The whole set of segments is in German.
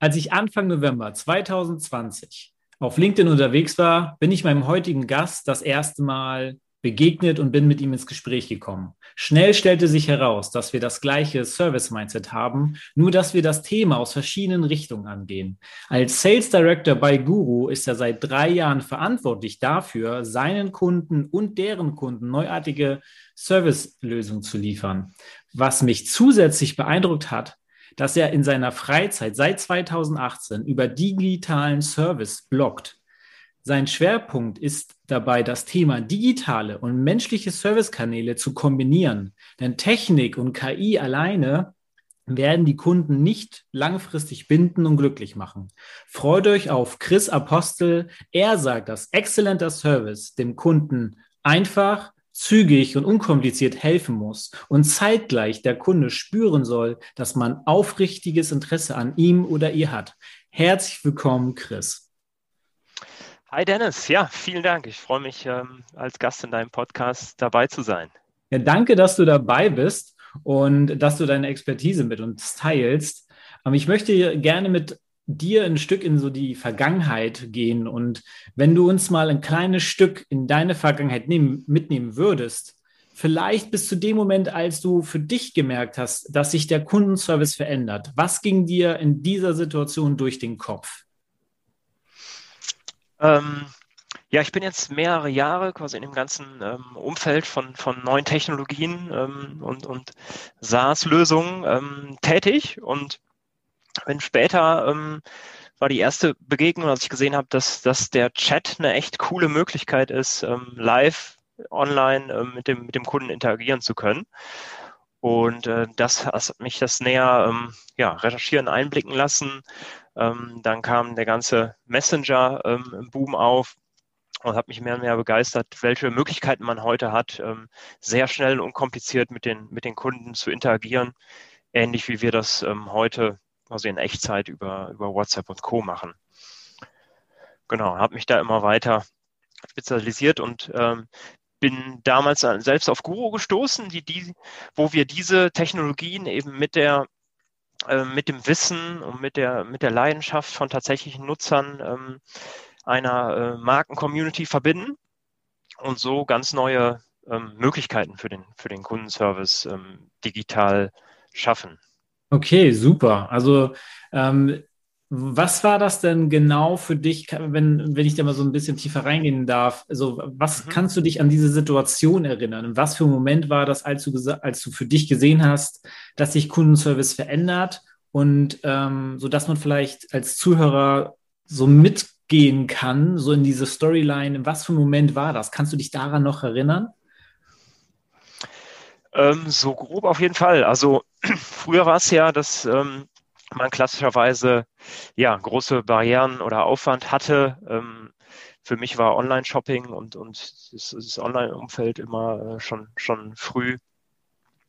Als ich Anfang November 2020 auf LinkedIn unterwegs war, bin ich meinem heutigen Gast das erste Mal begegnet und bin mit ihm ins Gespräch gekommen. Schnell stellte sich heraus, dass wir das gleiche Service-Mindset haben, nur dass wir das Thema aus verschiedenen Richtungen angehen. Als Sales Director bei Guru ist er seit drei Jahren verantwortlich dafür, seinen Kunden und deren Kunden neuartige Service-Lösungen zu liefern. Was mich zusätzlich beeindruckt hat, dass er in seiner Freizeit seit 2018 über digitalen Service bloggt. Sein Schwerpunkt ist dabei, das Thema digitale und menschliche Servicekanäle zu kombinieren. Denn Technik und KI alleine werden die Kunden nicht langfristig binden und glücklich machen. Freut euch auf Chris Apostel. Er sagt, dass exzellenter Service dem Kunden einfach, zügig und unkompliziert helfen muss und zeitgleich der Kunde spüren soll, dass man aufrichtiges Interesse an ihm oder ihr hat. Herzlich willkommen, Chris. Hi Dennis, ja, vielen Dank. Ich freue mich, ähm, als Gast in deinem Podcast dabei zu sein. Ja, danke, dass du dabei bist und dass du deine Expertise mit uns teilst. Aber ich möchte gerne mit dir ein Stück in so die Vergangenheit gehen und wenn du uns mal ein kleines Stück in deine Vergangenheit nehmen, mitnehmen würdest, vielleicht bis zu dem Moment, als du für dich gemerkt hast, dass sich der Kundenservice verändert. Was ging dir in dieser Situation durch den Kopf? Ähm, ja, ich bin jetzt mehrere Jahre quasi in dem ganzen ähm, Umfeld von, von neuen Technologien ähm, und, und SaaS-Lösungen ähm, tätig und bin später ähm, war die erste Begegnung, als ich gesehen habe, dass, dass der Chat eine echt coole Möglichkeit ist, ähm, live online ähm, mit, dem, mit dem Kunden interagieren zu können. Und äh, das hat mich das näher ähm, ja, recherchieren, einblicken lassen. Ähm, dann kam der ganze Messenger-Boom ähm, auf und hat mich mehr und mehr begeistert, welche Möglichkeiten man heute hat, ähm, sehr schnell und unkompliziert mit den, mit den Kunden zu interagieren. Ähnlich wie wir das ähm, heute quasi in Echtzeit über, über WhatsApp und Co. machen. Genau, habe mich da immer weiter spezialisiert und ähm, bin damals selbst auf Guru gestoßen, die, die, wo wir diese Technologien eben mit der äh, mit dem Wissen und mit der mit der Leidenschaft von tatsächlichen Nutzern ähm, einer äh, Marken-Community verbinden und so ganz neue ähm, Möglichkeiten für den für den Kundenservice ähm, digital schaffen. Okay, super. Also ähm, was war das denn genau für dich, wenn, wenn ich da mal so ein bisschen tiefer reingehen darf? Also, was mhm. kannst du dich an diese Situation erinnern? Und was für ein Moment war das, als du, als du für dich gesehen hast, dass sich Kundenservice verändert und ähm, so dass man vielleicht als Zuhörer so mitgehen kann, so in diese Storyline. Was für ein Moment war das? Kannst du dich daran noch erinnern? Ähm, so grob auf jeden Fall. Also früher war es ja, dass ähm, man klassischerweise ja große Barrieren oder Aufwand hatte. Ähm, für mich war Online-Shopping und, und das, das Online-Umfeld immer äh, schon, schon früh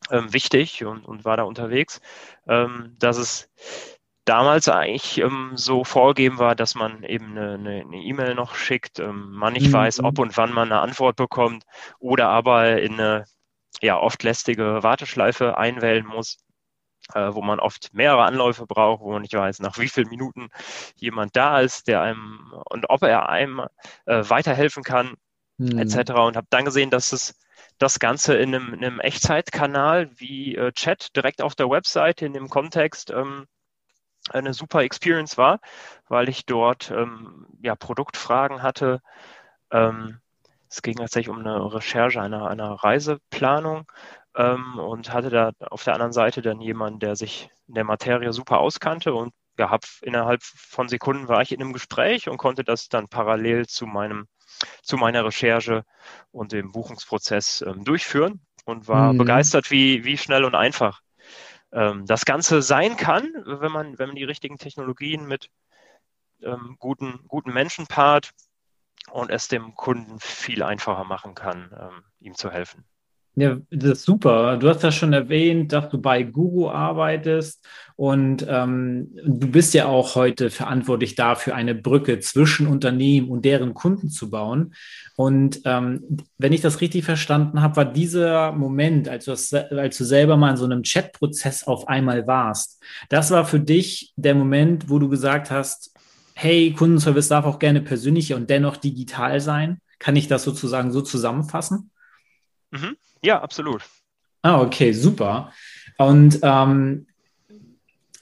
ähm, wichtig und, und war da unterwegs. Ähm, dass es damals eigentlich ähm, so vorgegeben war, dass man eben eine E-Mail e noch schickt, ähm, man nicht mhm. weiß, ob und wann man eine Antwort bekommt oder aber in eine ja oft lästige Warteschleife einwählen muss, äh, wo man oft mehrere Anläufe braucht, wo man nicht weiß, nach wie vielen Minuten jemand da ist, der einem und ob er einem äh, weiterhelfen kann, mhm. etc. Und habe dann gesehen, dass es das Ganze in einem, in einem Echtzeitkanal wie äh, Chat direkt auf der Webseite in dem Kontext ähm, eine super Experience war, weil ich dort ähm, ja Produktfragen hatte. Ähm, es ging tatsächlich um eine Recherche einer, einer Reiseplanung ähm, und hatte da auf der anderen Seite dann jemanden, der sich in der Materie super auskannte und ja, hab, innerhalb von Sekunden war ich in einem Gespräch und konnte das dann parallel zu meinem zu meiner Recherche und dem Buchungsprozess ähm, durchführen und war mhm. begeistert, wie, wie schnell und einfach ähm, das Ganze sein kann, wenn man, wenn man die richtigen Technologien mit ähm, guten, guten Menschenpart und es dem Kunden viel einfacher machen kann, ähm, ihm zu helfen. Ja, das ist super. Du hast ja schon erwähnt, dass du bei Guru arbeitest und ähm, du bist ja auch heute verantwortlich dafür, eine Brücke zwischen Unternehmen und deren Kunden zu bauen. Und ähm, wenn ich das richtig verstanden habe, war dieser Moment, als du, das, als du selber mal in so einem Chatprozess auf einmal warst, das war für dich der Moment, wo du gesagt hast, hey, Kundenservice darf auch gerne persönlich und dennoch digital sein. Kann ich das sozusagen so zusammenfassen? Mhm. Ja, absolut. Ah, okay, super. Und ähm,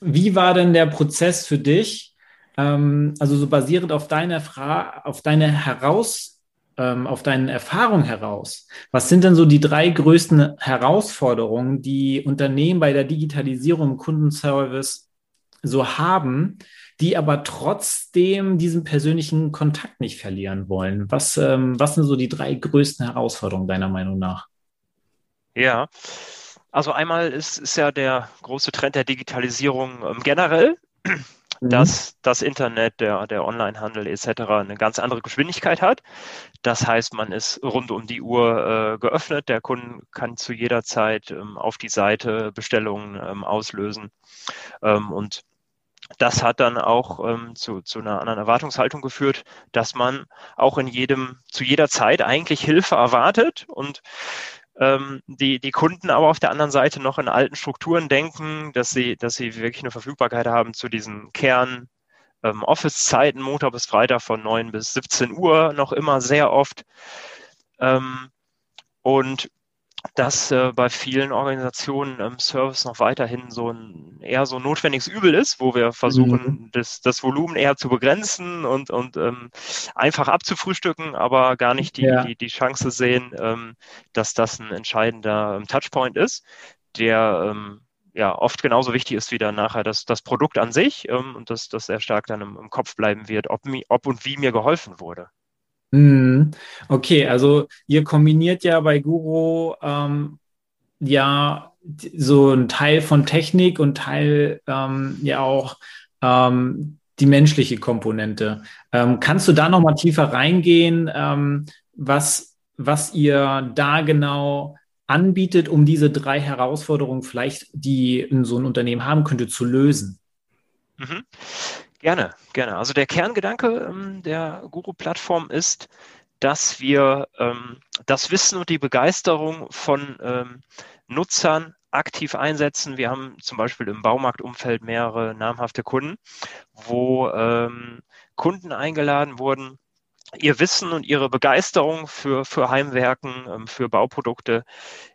wie war denn der Prozess für dich? Ähm, also so basierend auf deine Fra auf deine heraus, ähm, auf deine Erfahrung heraus. Was sind denn so die drei größten Herausforderungen, die Unternehmen bei der Digitalisierung im Kundenservice so haben, die aber trotzdem diesen persönlichen Kontakt nicht verlieren wollen? Was, ähm, was sind so die drei größten Herausforderungen deiner Meinung nach? Ja, also einmal ist, ist ja der große Trend der Digitalisierung ähm, generell, mhm. dass das Internet, der, der Onlinehandel etc. eine ganz andere Geschwindigkeit hat. Das heißt, man ist rund um die Uhr äh, geöffnet. Der Kunde kann zu jeder Zeit ähm, auf die Seite Bestellungen ähm, auslösen. Ähm, und das hat dann auch ähm, zu, zu einer anderen Erwartungshaltung geführt, dass man auch in jedem, zu jeder Zeit eigentlich Hilfe erwartet und ähm, die, die Kunden aber auf der anderen Seite noch in alten Strukturen denken, dass sie, dass sie wirklich eine Verfügbarkeit haben zu diesen Kern, ähm, Office-Zeiten, Montag bis Freitag von 9 bis 17 Uhr noch immer sehr oft. Ähm, und dass äh, bei vielen Organisationen ähm, Service noch weiterhin so ein eher so ein notwendiges Übel ist, wo wir versuchen, mhm. das, das Volumen eher zu begrenzen und, und ähm, einfach abzufrühstücken, aber gar nicht die, ja. die, die Chance sehen, ähm, dass das ein entscheidender ähm, Touchpoint ist, der ähm, ja oft genauso wichtig ist wie dann nachher das, das Produkt an sich ähm, und dass das sehr stark dann im, im Kopf bleiben wird, ob, ob und wie mir geholfen wurde. Mhm. Okay, also ihr kombiniert ja bei Guru ähm, ja so ein Teil von Technik und Teil ähm, ja auch ähm, die menschliche Komponente. Ähm, kannst du da noch mal tiefer reingehen, ähm, was, was ihr da genau anbietet, um diese drei Herausforderungen vielleicht, die so ein Unternehmen haben könnte, zu lösen? Mhm. Gerne, gerne. Also der Kerngedanke ähm, der Guru-Plattform ist, dass wir ähm, das Wissen und die Begeisterung von ähm, Nutzern aktiv einsetzen. Wir haben zum Beispiel im Baumarktumfeld mehrere namhafte Kunden, wo ähm, Kunden eingeladen wurden, ihr Wissen und ihre Begeisterung für, für Heimwerken, ähm, für Bauprodukte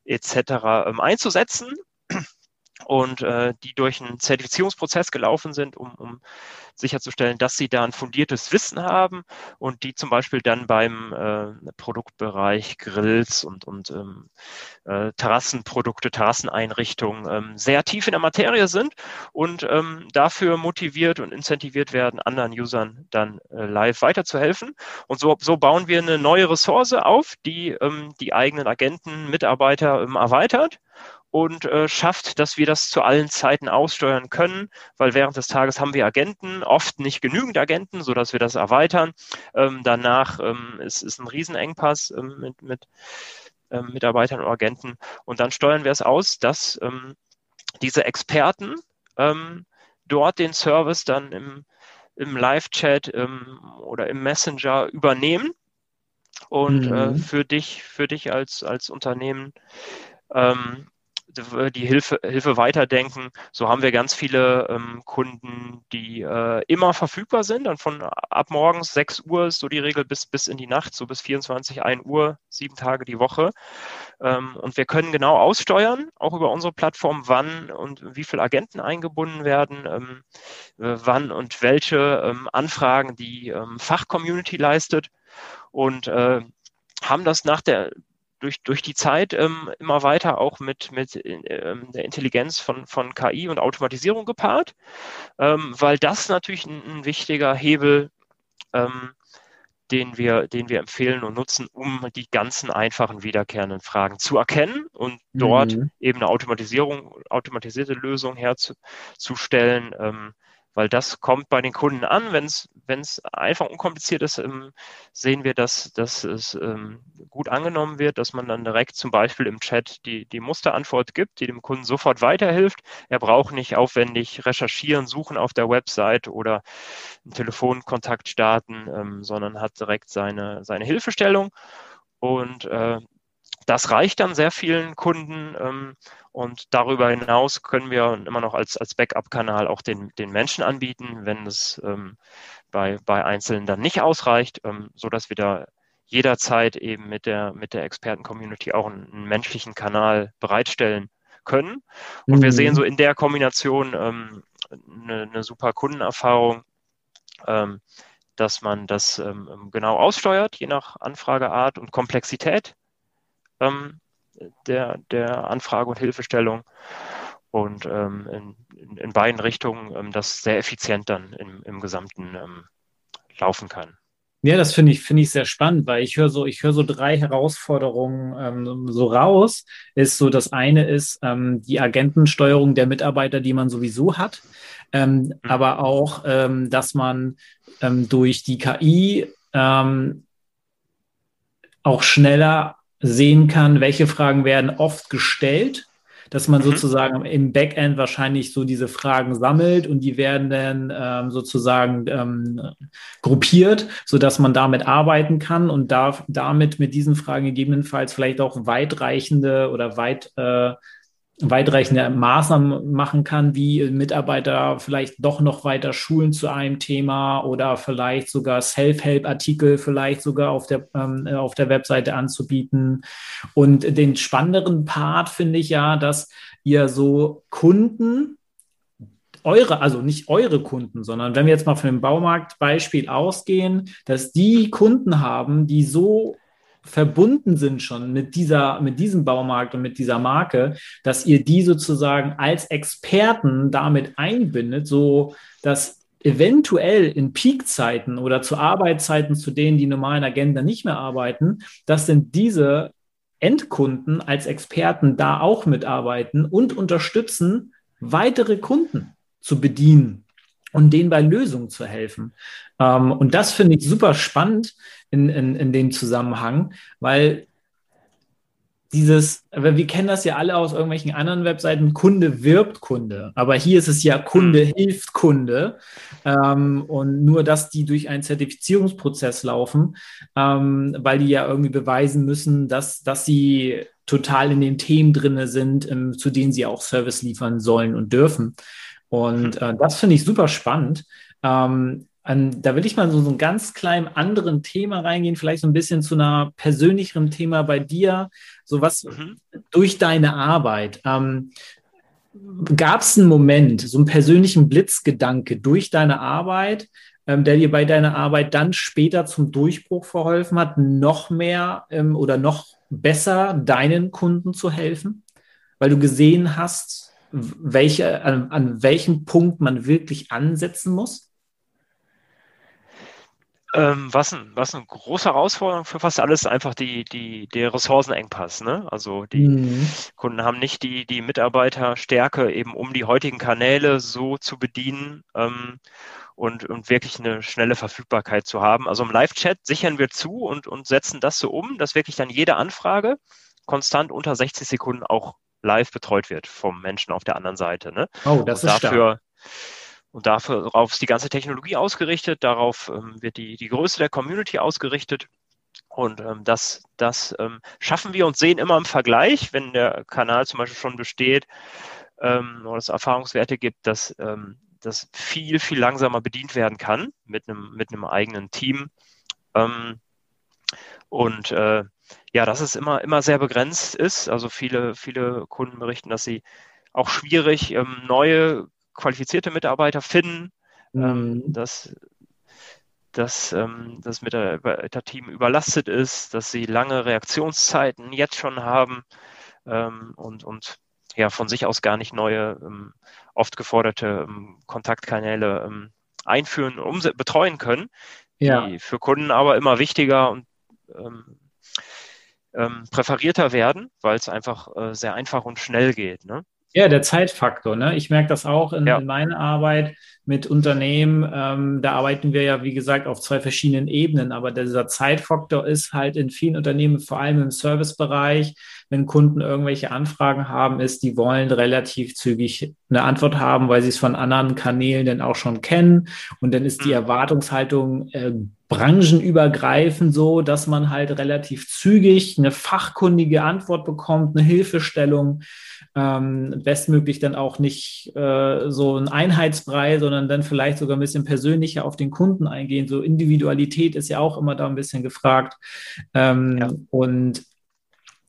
etc. Ähm, einzusetzen und äh, die durch einen Zertifizierungsprozess gelaufen sind, um, um sicherzustellen, dass sie da ein fundiertes Wissen haben und die zum Beispiel dann beim äh, Produktbereich Grills und, und ähm, äh, Terrassenprodukte, Terrasseneinrichtungen ähm, sehr tief in der Materie sind und ähm, dafür motiviert und incentiviert werden, anderen Usern dann äh, live weiterzuhelfen. Und so, so bauen wir eine neue Ressource auf, die ähm, die eigenen Agenten, Mitarbeiter ähm, erweitert und äh, schafft, dass wir das zu allen Zeiten aussteuern können, weil während des Tages haben wir Agenten, oft nicht genügend Agenten, so dass wir das erweitern. Ähm, danach ähm, ist, ist ein Riesenengpass ähm, mit, mit ähm, Mitarbeitern und Agenten und dann steuern wir es aus, dass ähm, diese Experten ähm, dort den Service dann im, im Live-Chat ähm, oder im Messenger übernehmen und äh, mhm. äh, für dich, für dich als, als Unternehmen ähm, die Hilfe, Hilfe weiterdenken. So haben wir ganz viele ähm, Kunden, die äh, immer verfügbar sind. Und von ab morgens 6 Uhr ist so die Regel bis, bis in die Nacht, so bis 24, 1 Uhr, sieben Tage die Woche. Ähm, und wir können genau aussteuern, auch über unsere Plattform, wann und wie viele Agenten eingebunden werden, ähm, äh, wann und welche ähm, Anfragen die ähm, Fachcommunity leistet. Und äh, haben das nach der durch, durch die Zeit ähm, immer weiter auch mit, mit ähm, der Intelligenz von, von KI und Automatisierung gepaart, ähm, weil das natürlich ein, ein wichtiger Hebel, ähm, den, wir, den wir empfehlen und nutzen, um die ganzen einfachen wiederkehrenden Fragen zu erkennen und dort mhm. eben eine Automatisierung, automatisierte Lösung herzustellen, ähm, weil das kommt bei den Kunden an. Wenn es einfach unkompliziert ist, ähm, sehen wir, dass, dass es ähm, gut angenommen wird, dass man dann direkt zum Beispiel im Chat die, die Musterantwort gibt, die dem Kunden sofort weiterhilft. Er braucht nicht aufwendig recherchieren, suchen auf der Website oder einen Telefonkontakt starten, ähm, sondern hat direkt seine, seine Hilfestellung. Und äh, das reicht dann sehr vielen Kunden ähm, und darüber hinaus können wir immer noch als, als Backup-Kanal auch den, den Menschen anbieten, wenn es ähm, bei, bei Einzelnen dann nicht ausreicht, ähm, so dass wir da jederzeit eben mit der, mit der Experten-Community auch einen, einen, menschlichen Kanal bereitstellen können. Und mhm. wir sehen so in der Kombination ähm, eine, eine super Kundenerfahrung, ähm, dass man das ähm, genau aussteuert, je nach Anfrageart und Komplexität ähm, der, der Anfrage und Hilfestellung und ähm, in, in, beiden Richtungen ähm, das sehr effizient dann im, im Gesamten ähm, laufen kann. Ja, das finde ich, finde ich sehr spannend, weil ich höre so, ich höre so drei Herausforderungen ähm, so raus. Ist so, das eine ist ähm, die Agentensteuerung der Mitarbeiter, die man sowieso hat, ähm, mhm. aber auch, ähm, dass man ähm, durch die KI ähm, auch schneller sehen kann, welche Fragen werden oft gestellt, dass man mhm. sozusagen im Backend wahrscheinlich so diese Fragen sammelt und die werden dann ähm, sozusagen ähm, gruppiert, so dass man damit arbeiten kann und darf damit mit diesen Fragen gegebenenfalls vielleicht auch weitreichende oder weit äh, weitreichende Maßnahmen machen kann, wie Mitarbeiter vielleicht doch noch weiter schulen zu einem Thema oder vielleicht sogar Self-Help-Artikel vielleicht sogar auf der, ähm, auf der Webseite anzubieten. Und den spannenderen Part finde ich ja, dass ihr so Kunden, eure, also nicht eure Kunden, sondern wenn wir jetzt mal von dem Baumarktbeispiel ausgehen, dass die Kunden haben, die so verbunden sind schon mit dieser, mit diesem Baumarkt und mit dieser Marke, dass ihr die sozusagen als Experten damit einbindet, so dass eventuell in Peakzeiten oder zu Arbeitszeiten, zu denen die normalen Agenten nicht mehr arbeiten, dass sind diese Endkunden als Experten da auch mitarbeiten und unterstützen, weitere Kunden zu bedienen und denen bei Lösungen zu helfen. Ähm, und das finde ich super spannend, in, in, in dem Zusammenhang, weil dieses, wir kennen das ja alle aus irgendwelchen anderen Webseiten, Kunde wirbt Kunde. Aber hier ist es ja Kunde hm. hilft Kunde. Ähm, und nur, dass die durch einen Zertifizierungsprozess laufen, ähm, weil die ja irgendwie beweisen müssen, dass, dass sie total in den Themen drin sind, ähm, zu denen sie auch Service liefern sollen und dürfen. Und hm. äh, das finde ich super spannend. Ähm, an, da will ich mal so, so ein ganz klein anderen Thema reingehen, vielleicht so ein bisschen zu einer persönlicheren Thema bei dir, so was mhm. durch deine Arbeit. Ähm, Gab es einen Moment, so einen persönlichen Blitzgedanke durch deine Arbeit, ähm, der dir bei deiner Arbeit dann später zum Durchbruch verholfen hat, noch mehr ähm, oder noch besser deinen Kunden zu helfen? Weil du gesehen hast, welche, an, an welchem Punkt man wirklich ansetzen muss? Ähm, was, ein, was eine große Herausforderung für fast alles ist einfach die, die, der Ressourcenengpass. Ne? Also die mhm. Kunden haben nicht die, die Mitarbeiterstärke, eben um die heutigen Kanäle so zu bedienen ähm, und, und wirklich eine schnelle Verfügbarkeit zu haben. Also im Live-Chat sichern wir zu und, und setzen das so um, dass wirklich dann jede Anfrage konstant unter 60 Sekunden auch live betreut wird vom Menschen auf der anderen Seite. Ne? Oh, das und ist dafür, stark und darauf ist die ganze Technologie ausgerichtet, darauf ähm, wird die, die Größe der Community ausgerichtet. Und ähm, das, das ähm, schaffen wir und sehen immer im Vergleich, wenn der Kanal zum Beispiel schon besteht ähm, oder es Erfahrungswerte gibt, dass ähm, das viel, viel langsamer bedient werden kann mit einem, mit einem eigenen Team. Ähm, und äh, ja, dass es immer, immer sehr begrenzt ist. Also viele, viele Kunden berichten, dass sie auch schwierig ähm, neue qualifizierte Mitarbeiter finden, ähm, mhm. dass, dass ähm, das Mitarbeiterteam überlastet ist, dass sie lange Reaktionszeiten jetzt schon haben ähm, und, und ja von sich aus gar nicht neue, ähm, oft geforderte ähm, Kontaktkanäle ähm, einführen und betreuen können, ja. die für Kunden aber immer wichtiger und ähm, präferierter werden, weil es einfach äh, sehr einfach und schnell geht. Ne? Ja, der Zeitfaktor. Ne? Ich merke das auch in, Ja. in meiner Arbeit mit Unternehmen. Ähm, da arbeiten wir ja, wie gesagt, auf zwei verschiedenen Ebenen. Aber dieser Zeitfaktor ist halt in vielen Unternehmen, vor allem im Servicebereich, wenn Kunden irgendwelche Anfragen haben, ist, die wollen relativ zügig eine Antwort haben, weil sie es von anderen Kanälen dann auch schon kennen. Und dann ist die Mhm. Erwartungshaltung äh, branchenübergreifend so, dass man halt relativ zügig eine fachkundige Antwort bekommt, eine Hilfestellung ähm, bestmöglich dann auch nicht äh, so ein Einheitsbrei, sondern dann vielleicht sogar ein bisschen persönlicher auf den Kunden eingehen. So Individualität ist ja auch immer da ein bisschen gefragt. Ähm, Ja. Und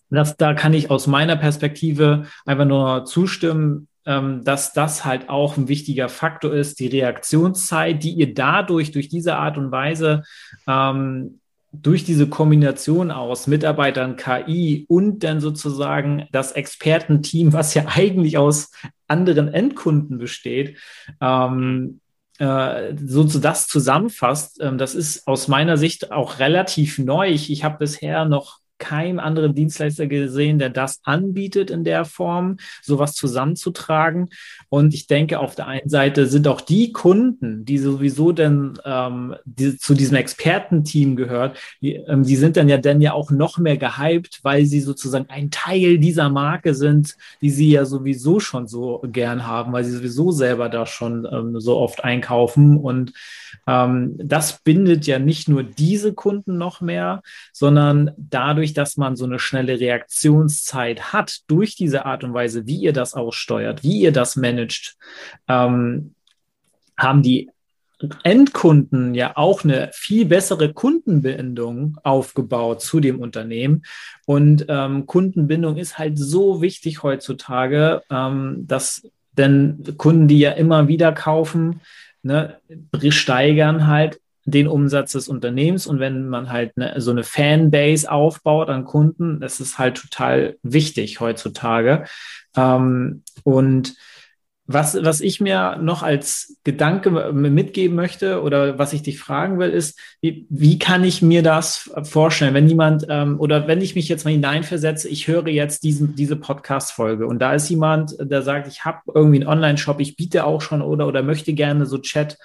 das, da kann ich aus meiner Perspektive einfach nur zustimmen, dass das halt auch ein wichtiger Faktor ist, die Reaktionszeit, die ihr dadurch, durch diese Art und Weise ähm, durch diese Kombination aus Mitarbeitern, KI und dann sozusagen das Expertenteam, was ja eigentlich aus anderen Endkunden besteht, ähm, äh, so zu das zusammenfasst, ähm, das ist aus meiner Sicht auch relativ neu. Ich, ich habe bisher noch keinen anderen Dienstleister gesehen, der das anbietet in der Form, sowas zusammenzutragen. Und ich denke, auf der einen Seite sind auch die Kunden, die sowieso dann ähm, die, zu diesem Expertenteam gehört, die, ähm, die sind dann ja dann ja auch noch mehr gehypt, weil sie sozusagen ein Teil dieser Marke sind, die sie ja sowieso schon so gern haben, weil sie sowieso selber da schon ähm, so oft einkaufen. Und ähm, das bindet ja nicht nur diese Kunden noch mehr, sondern dadurch, dass man so eine schnelle Reaktionszeit hat, durch diese Art und Weise, wie ihr das aussteuert, wie ihr das managt, ähm, haben die Endkunden ja auch eine viel bessere Kundenbindung aufgebaut zu dem Unternehmen. Und ähm, Kundenbindung ist halt so wichtig heutzutage, ähm, dass denn Kunden, die ja immer wieder kaufen, ne, steigern halt den Umsatz des Unternehmens. Und wenn man halt ne, so eine Fanbase aufbaut an Kunden, das ist halt total wichtig heutzutage. Ähm, und was, was ich mir noch als Gedanke mitgeben möchte oder was ich dich fragen will, ist, wie, wie kann ich mir das vorstellen, wenn jemand ähm, oder wenn ich mich jetzt mal hineinversetze, ich höre jetzt diesen, diese Podcast-Folge und da ist jemand, der sagt, ich habe irgendwie einen Online-Shop, ich biete auch schon oder, oder möchte gerne so Chat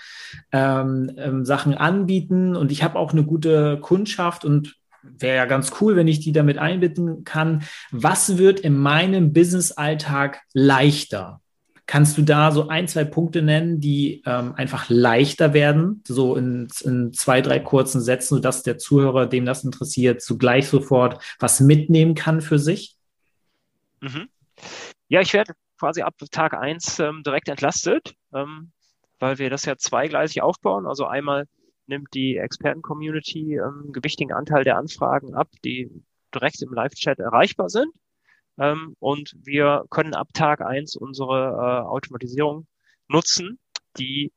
ähm, ähm, Sachen anbieten und ich habe auch eine gute Kundschaft und wäre ja ganz cool, wenn ich die damit einbinden kann. Was wird in meinem Business-Alltag leichter? Kannst du da so ein, zwei Punkte nennen, die ähm, einfach leichter werden, so in, in, zwei, drei kurzen Sätzen, sodass der Zuhörer, dem das interessiert, zugleich sofort was mitnehmen kann für sich? Mhm. Ja, ich werde quasi ab Tag eins ähm, direkt entlastet, ähm, weil wir das ja zweigleisig aufbauen. Also einmal nimmt die Experten-Community ähm, gewichtigen Anteil der Anfragen ab, die direkt im Live-Chat erreichbar sind. Ähm, und wir können ab Tag eins unsere äh, Automatisierung nutzen, die,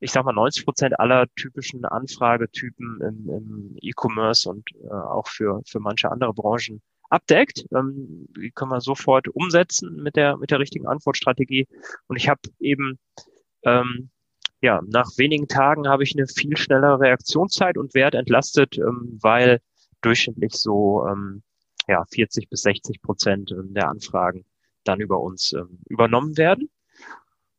ich sag mal, 90 Prozent aller typischen Anfragetypen im, im E-Commerce und äh, auch für, für manche andere Branchen abdeckt. Ähm, die können wir sofort umsetzen mit der, mit der richtigen Antwortstrategie. Und ich habe eben, ähm, ja, nach wenigen Tagen habe ich eine viel schnellere Reaktionszeit und werde entlastet, ähm, weil durchschnittlich so ähm, ja, 40 bis 60 Prozent der Anfragen dann über uns ähm, übernommen werden.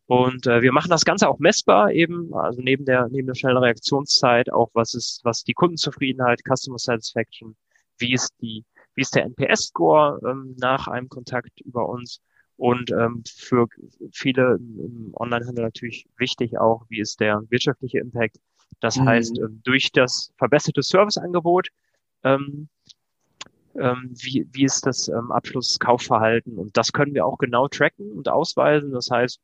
Und äh, wir machen das Ganze auch messbar eben, also neben der, neben der schnellen Reaktionszeit auch, was ist, was die Kundenzufriedenheit, Customer Satisfaction, wie ist die, wie ist der NPS-Score ähm, nach einem Kontakt über uns und ähm, für viele im Onlinehandel natürlich wichtig auch, wie ist der wirtschaftliche Impact. Das mhm. heißt, ähm, durch das verbesserte Serviceangebot ähm, ähm, wie, wie ist das ähm, Abschlusskaufverhalten und das können wir auch genau tracken und ausweisen. Das heißt,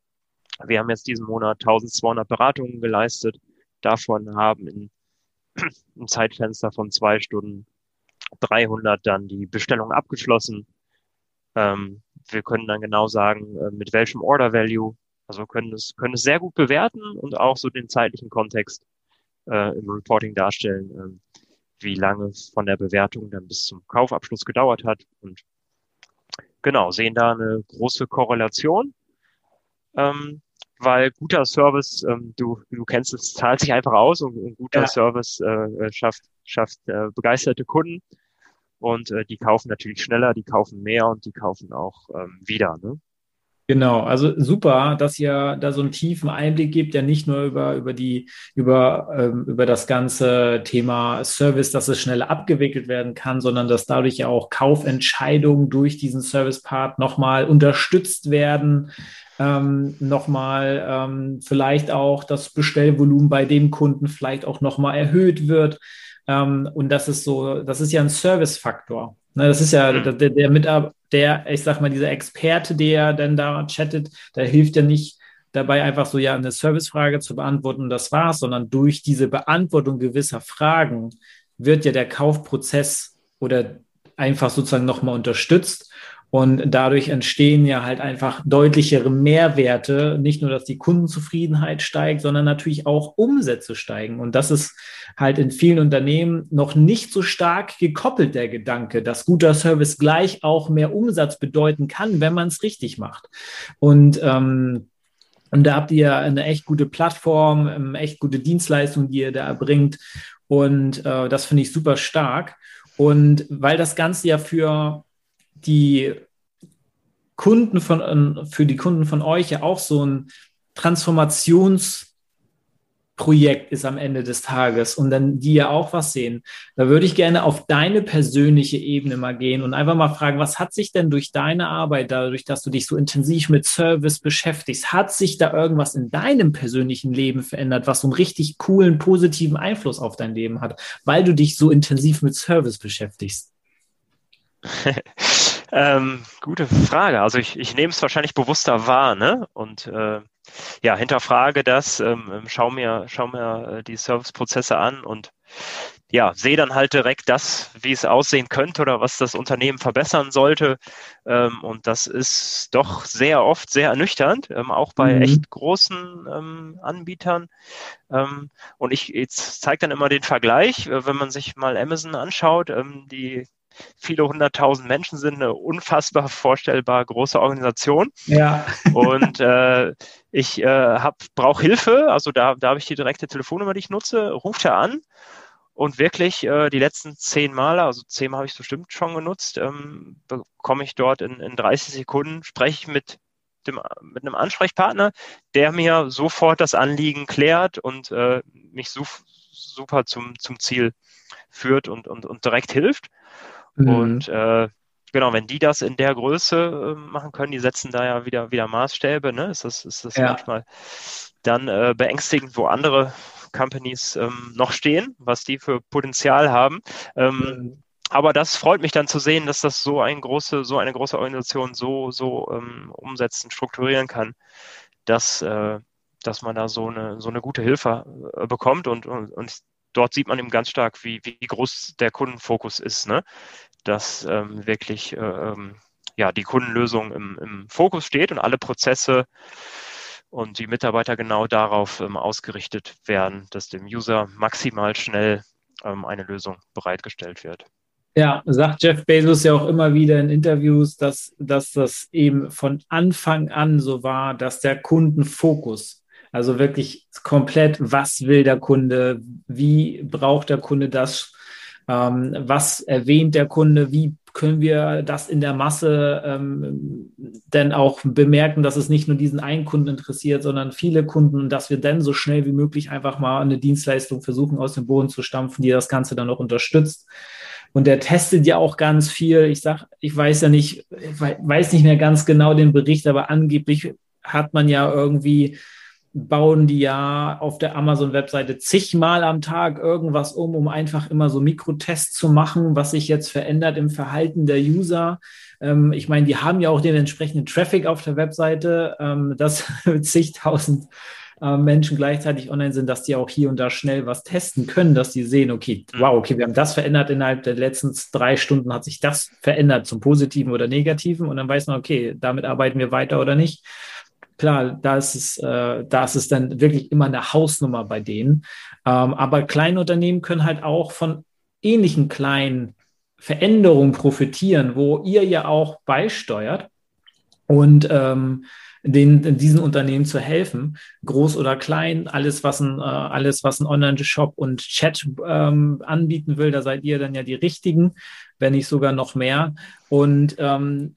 wir haben jetzt diesen Monat 1200 Beratungen geleistet. Davon haben in einem Zeitfenster von zwei Stunden 300 dann die Bestellung abgeschlossen. Ähm, wir können dann genau sagen, äh, mit welchem Order Value. Also können es, können es sehr gut bewerten und auch so den zeitlichen Kontext äh, im Reporting darstellen, äh, wie lange von der Bewertung dann bis zum Kaufabschluss gedauert hat. Und genau, sehen da eine große Korrelation. Ähm, weil guter Service, ähm, du, du kennst es, zahlt sich einfach aus und, und guter ja. Service äh, schafft, schafft äh, begeisterte Kunden und äh, die kaufen natürlich schneller, die kaufen mehr und die kaufen auch ähm, wieder. Ne? Genau, also super, dass ihr da so einen tiefen Einblick gibt, ja nicht nur über, über die, über, ähm, über das ganze Thema Service, dass es schneller abgewickelt werden kann, sondern dass dadurch ja auch Kaufentscheidungen durch diesen Service-Part nochmal unterstützt werden, ähm, nochmal ähm, vielleicht auch das Bestellvolumen bei dem Kunden vielleicht auch nochmal erhöht wird. Ähm, und das ist so, das ist ja ein Service-Faktor. Ne, das ist ja mhm. der, der Mitarbeiter, der, ich sag mal, dieser Experte, der dann da chattet, der hilft ja nicht dabei, einfach so ja eine Servicefrage zu beantworten und das war's, sondern durch diese Beantwortung gewisser Fragen wird ja der Kaufprozess oder einfach sozusagen nochmal unterstützt und dadurch entstehen ja halt einfach deutlichere Mehrwerte. Nicht nur, dass die Kundenzufriedenheit steigt, sondern natürlich auch Umsätze steigen. Und das ist halt in vielen Unternehmen noch nicht so stark gekoppelt, der Gedanke, dass guter Service gleich auch mehr Umsatz bedeuten kann, wenn man es richtig macht. Und ähm, und da habt ihr eine echt gute Plattform, eine ähm, echt gute Dienstleistung, die ihr da erbringt. Und äh, das finde ich super stark. Und weil das Ganze ja für die Kunden von, für die Kunden von euch ja auch so ein Transformationsprojekt ist am Ende des Tages und dann die ja auch was sehen. Da würde ich gerne auf deine persönliche Ebene mal gehen und einfach mal fragen, was hat sich denn durch deine Arbeit, dadurch, dass du dich so intensiv mit Service beschäftigst, hat sich da irgendwas in deinem persönlichen Leben verändert, was so einen richtig coolen, positiven Einfluss auf dein Leben hat, weil du dich so intensiv mit Service beschäftigst? ähm, gute Frage. Also ich, ich nehme es wahrscheinlich bewusster wahr, ne? Und äh, ja, hinterfrage das, ähm, ähm, schau mir, schau mir äh, die Serviceprozesse an und ja, sehe dann halt direkt das, wie es aussehen könnte oder was das Unternehmen verbessern sollte. Ähm, und das ist doch sehr oft sehr ernüchternd, ähm, auch bei mhm. echt großen ähm, Anbietern. Ähm, und ich zeige dann immer den Vergleich, äh, wenn man sich mal Amazon anschaut, ähm, die viele hunderttausend Menschen sind, eine unfassbar vorstellbar große Organisation. Ja. Und äh, ich äh, brauche Hilfe, also da, da habe ich die direkte Telefonnummer, die ich nutze, ruft er an und wirklich äh, die letzten zehn Male, also zehn habe ich bestimmt schon genutzt, ähm, bekomme ich dort in, in 30 Sekunden, spreche ich mit dem, mit einem Ansprechpartner, der mir sofort das Anliegen klärt und äh, mich su super zum, zum Ziel führt und, und, und direkt hilft. Mhm. Und äh, genau, wenn die das in der Größe äh, machen können, die setzen da ja wieder, wieder Maßstäbe, ne? Ist das, ist das ja. manchmal dann äh, beängstigend, wo andere Companies ähm, noch stehen, was die für Potenzial haben. Ähm, mhm. Aber das freut mich dann zu sehen, dass das so ein große, so eine große Organisation so, so ähm, umsetzen, strukturieren kann, dass, äh, dass man da so eine, so eine gute Hilfe äh, bekommt und, und, und dort sieht man eben ganz stark, wie, wie groß der Kundenfokus ist, ne? dass ähm, wirklich äh, ähm, ja, die Kundenlösung im, im Fokus steht und alle Prozesse und die Mitarbeiter genau darauf ähm, ausgerichtet werden, dass dem User maximal schnell ähm, eine Lösung bereitgestellt wird. Ja, sagt Jeff Bezos ja auch immer wieder in Interviews, dass, dass das eben von Anfang an so war, dass der Kundenfokus also wirklich komplett, was will der Kunde, wie braucht der Kunde das, ähm, was erwähnt der Kunde, wie können wir das in der Masse ähm, denn auch bemerken, dass es nicht nur diesen einen Kunden interessiert, sondern viele Kunden und dass wir dann so schnell wie möglich einfach mal eine Dienstleistung versuchen aus dem Boden zu stampfen, die das Ganze dann noch unterstützt. Und der testet ja auch ganz viel. Ich sag, ich weiß ja nicht, ich weiß nicht mehr ganz genau den Bericht, aber angeblich hat man ja irgendwie bauen die ja auf der Amazon-Webseite zigmal am Tag irgendwas um, um einfach immer so Mikrotests zu machen, was sich jetzt verändert im Verhalten der User. Ähm, ich meine, die haben ja auch den entsprechenden Traffic auf der Webseite, ähm, dass zigtausend äh, Menschen gleichzeitig online sind, dass die auch hier und da schnell was testen können, dass die sehen, okay, mhm. wow, okay, wir haben das verändert innerhalb der letzten drei Stunden, hat sich das verändert zum Positiven oder Negativen und dann weiß man, okay, damit arbeiten wir weiter oder nicht klar, da ist es, äh, da ist es dann wirklich immer eine Hausnummer bei denen. Ähm, aber kleine Unternehmen können halt auch von ähnlichen kleinen Veränderungen profitieren, wo ihr ja auch beisteuert und ähm, den, diesen Unternehmen zu helfen, groß oder klein, alles was ein, äh, alles was ein Online-Shop und Chat ähm, anbieten will, da seid ihr dann ja die richtigen, wenn nicht sogar noch mehr. Und ähm,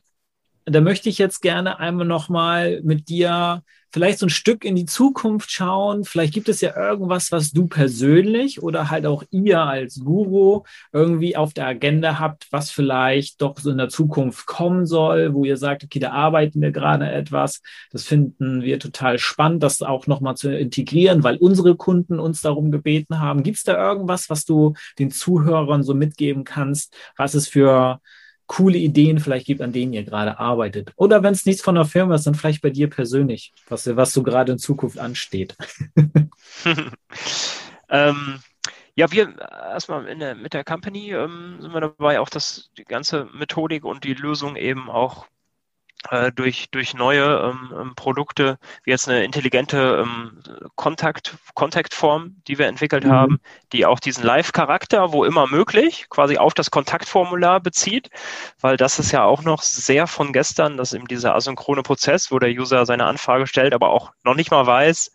da möchte ich jetzt gerne einmal nochmal mit dir vielleicht so ein Stück in die Zukunft schauen. Vielleicht gibt es ja irgendwas, was du persönlich oder halt auch ihr als Guru irgendwie auf der Agenda habt, was vielleicht doch so in der Zukunft kommen soll, wo ihr sagt, okay, da arbeiten wir gerade etwas. Das finden wir total spannend, das auch nochmal zu integrieren, weil unsere Kunden uns darum gebeten haben. Gibt es da irgendwas, was du den Zuhörern so mitgeben kannst, was es für coole Ideen vielleicht gibt, an denen ihr gerade arbeitet. Oder wenn es nichts von der Firma ist, dann vielleicht bei dir persönlich, was, was so gerade in Zukunft ansteht. ähm, ja, wir erstmal der, mit der Company ähm, sind wir dabei, auch das, die ganze Methodik und die Lösung eben auch durch, durch neue ähm, ähm, Produkte, wie jetzt eine intelligente ähm, Kontakt, Kontaktform, die wir entwickelt mhm. haben, die auch diesen Live-Charakter, wo immer möglich, quasi auf das Kontaktformular bezieht, weil das ist ja auch noch sehr von gestern, dass eben dieser asynchrone Prozess, wo der User seine Anfrage stellt, aber auch noch nicht mal weiß,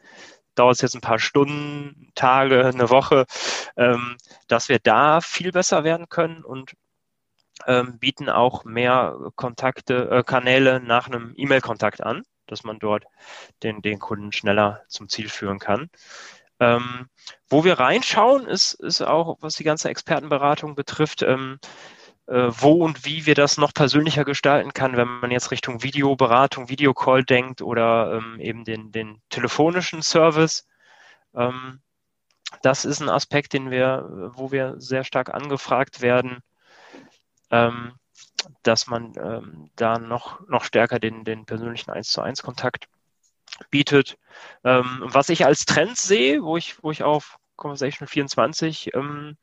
dauert es jetzt ein paar Stunden, Tage, eine Woche, ähm, dass wir da viel besser werden können und ähm, bieten auch mehr Kontakte, äh, Kanäle nach einem E-Mail-Kontakt an, dass man dort den, den Kunden schneller zum Ziel führen kann. Ähm, wo wir reinschauen, ist, ist auch, was die ganze Expertenberatung betrifft, ähm, äh, wo und wie wir das noch persönlicher gestalten kann, wenn man jetzt Richtung Videoberatung, Videocall denkt oder ähm, eben den, den telefonischen Service. Ähm, das ist ein Aspekt, den wir, wo wir sehr stark angefragt werden ähm, dass man ähm, da noch, noch stärker den, den persönlichen 1 zu 1 Kontakt bietet. Ähm, was ich als Trend sehe, wo ich, wo ich auf conversation24.de ähm,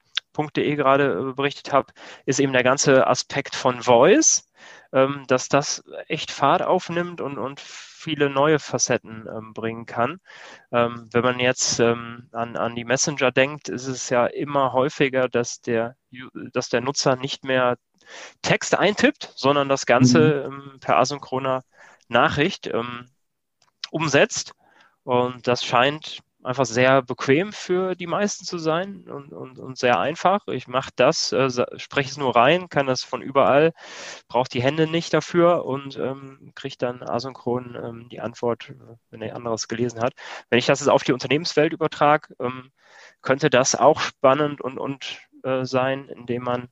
gerade äh, berichtet habe, ist eben der ganze Aspekt von Voice, ähm, dass das echt Fahrt aufnimmt und, und viele neue Facetten ähm, bringen kann. Ähm, wenn man jetzt ähm, an, an die Messenger denkt, ist es ja immer häufiger, dass der, dass der Nutzer nicht mehr Text eintippt, sondern das Ganze mhm. ähm, per asynchroner Nachricht ähm, umsetzt. Und das scheint einfach sehr bequem für die meisten zu sein und, und, und sehr einfach. Ich mache das, äh, spreche es nur rein, kann das von überall, brauche die Hände nicht dafür und ähm, kriege dann asynchron ähm, die Antwort, wenn er anderes gelesen hat. Wenn ich das jetzt auf die Unternehmenswelt übertrage, ähm, könnte das auch spannend und, und äh, sein, indem man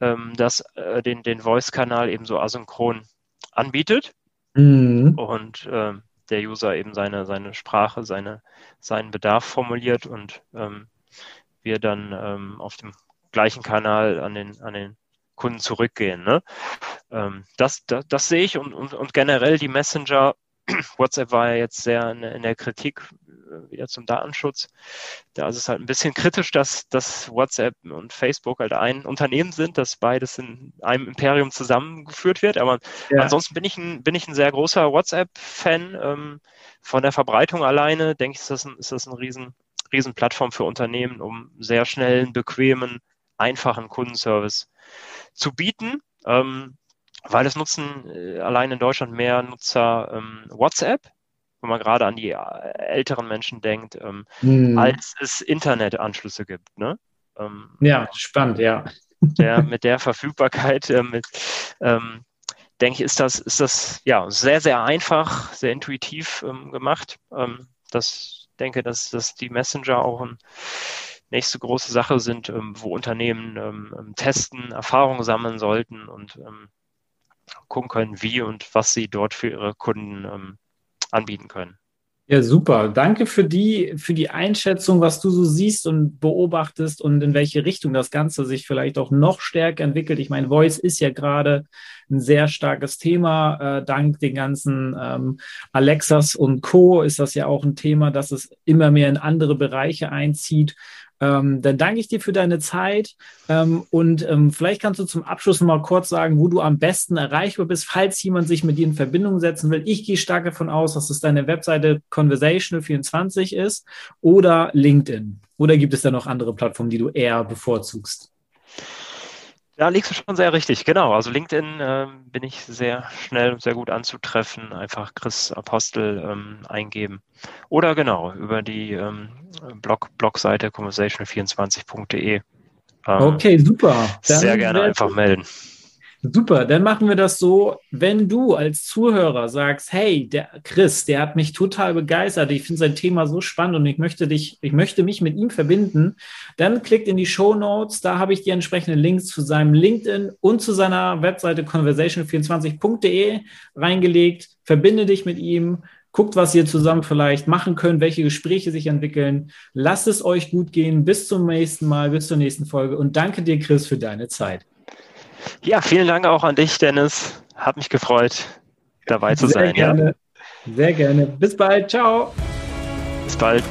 ähm, das, äh, den, den Voice-Kanal eben so asynchron anbietet mhm. und äh, der User eben seine, seine Sprache, seine, seinen Bedarf formuliert und ähm, wir dann ähm, auf dem gleichen Kanal an den, an den Kunden zurückgehen. Ne? Ähm, das, das, das sehe ich und, und, und generell die Messenger WhatsApp war ja jetzt sehr in, in der Kritik äh, wieder zum Datenschutz. Da ist es halt ein bisschen kritisch, dass, dass WhatsApp und Facebook halt ein Unternehmen sind, dass beides in einem Imperium zusammengeführt wird. Aber ja. ansonsten bin ich ein, bin ich ein sehr großer WhatsApp-Fan. Ähm, von der Verbreitung alleine, denke ich, ist das ein, ist das ein riesen, riesen Plattform für Unternehmen, um sehr schnellen, bequemen, einfachen Kundenservice zu bieten. Ähm, weil es nutzen äh, allein in Deutschland mehr Nutzer ähm, WhatsApp, wenn man gerade an die äh, älteren Menschen denkt, ähm, hm. als es Internetanschlüsse gibt. Ne? Ähm, ja, spannend, ja. Der, mit der Verfügbarkeit, äh, mit, ähm, denke ich, ist das, ist das ja sehr, sehr einfach, sehr intuitiv ähm, gemacht. Ähm, das denke, dass, dass die Messenger auch eine nächste große Sache sind, ähm, wo Unternehmen ähm, ähm, testen, Erfahrungen sammeln sollten und ähm, gucken können, wie und was sie dort für ihre Kunden ähm, anbieten können. Ja, super. Danke für die, für die Einschätzung, was du so siehst und beobachtest und in welche Richtung das Ganze sich vielleicht auch noch stärker entwickelt. Ich meine, Voice ist ja gerade ein sehr starkes Thema. Äh, dank den ganzen ähm, Alexas und Co. ist das ja auch ein Thema, dass es immer mehr in andere Bereiche einzieht. Ähm, dann danke ich dir für deine Zeit ähm, und ähm, vielleicht kannst du zum Abschluss mal kurz sagen, wo du am besten erreichbar bist, falls jemand sich mit dir in Verbindung setzen will. Ich gehe stark davon aus, dass es deine Webseite Conversational24 ist oder LinkedIn. Oder gibt es da noch andere Plattformen, die du eher bevorzugst? Da liegst du schon sehr richtig, genau. Also LinkedIn äh, bin ich sehr schnell und sehr gut anzutreffen. Einfach Chris Apostel ähm, eingeben. Oder genau, über die ähm, Blog, Blogseite conversation24.de. Ähm, okay, super. Dann sehr gerne einfach melden. Super, dann machen wir das so, wenn du als Zuhörer sagst, hey, der Chris, der hat mich total begeistert, ich finde sein Thema so spannend und ich möchte dich, ich möchte mich mit ihm verbinden, dann klickt in die Show Notes, da habe ich die entsprechenden Links zu seinem LinkedIn und zu seiner Webseite conversation24.de reingelegt, verbinde dich mit ihm, guckt, was ihr zusammen vielleicht machen könnt, welche Gespräche sich entwickeln. Lasst es euch gut gehen. Bis zum nächsten Mal, bis zur nächsten Folge und danke dir, Chris, für deine Zeit. Ja, vielen Dank auch an dich, Dennis. Hat mich gefreut, dabei zu Sehr sein. Gerne. Ja. Sehr gerne. Bis bald. Ciao. Bis bald.